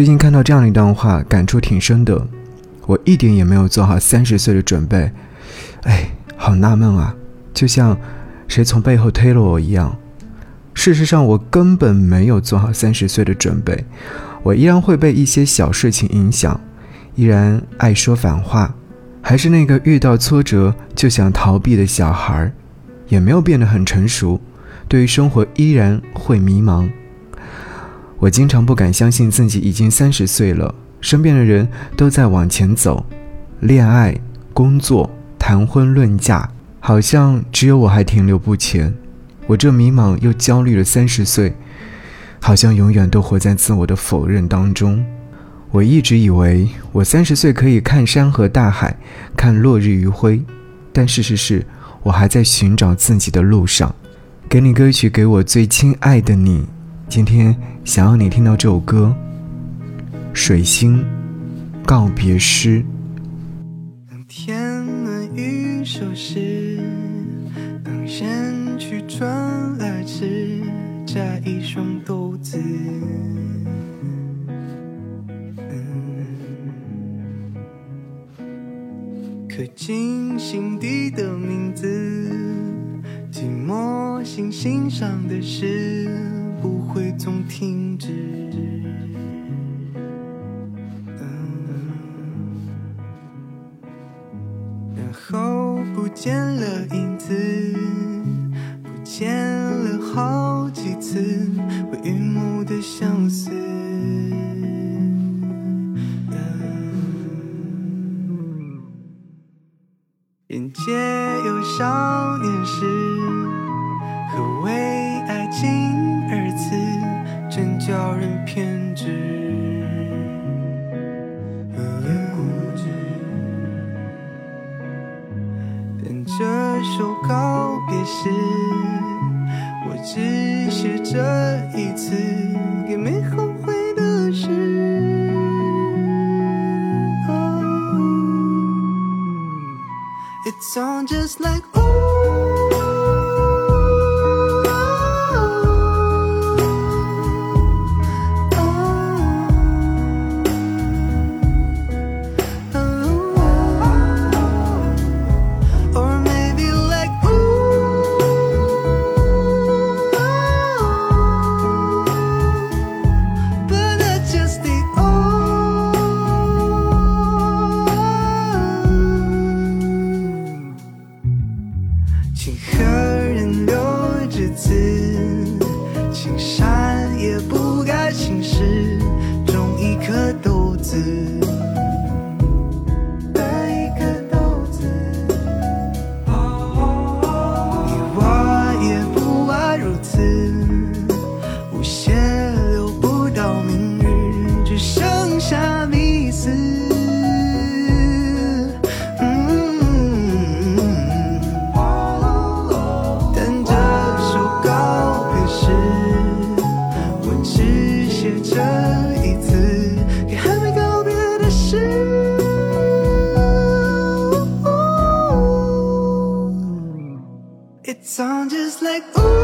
最近看到这样一段话，感触挺深的。我一点也没有做好三十岁的准备，哎，好纳闷啊！就像谁从背后推了我一样。事实上，我根本没有做好三十岁的准备，我依然会被一些小事情影响，依然爱说反话，还是那个遇到挫折就想逃避的小孩，也没有变得很成熟，对于生活依然会迷茫。我经常不敢相信自己已经三十岁了，身边的人都在往前走，恋爱、工作、谈婚论嫁，好像只有我还停留不前。我这迷茫又焦虑的三十岁，好像永远都活在自我的否认当中。我一直以为我三十岁可以看山河大海，看落日余晖，但事实是我还在寻找自己的路上。给你歌曲，给我最亲爱的你。今天想要你听到这首歌，《水星告别诗》。当天暖雨收时，当人去转来时，摘一双豆子。刻进心底的名字，寂寞心心上的事，会总停止。然后不见了影子，不见了好几次会榆木的相思。眼界有少年时，叫人偏执。固执。但这首告别诗，我只写这一次，给没后悔的事。It's on just like On just like ooh.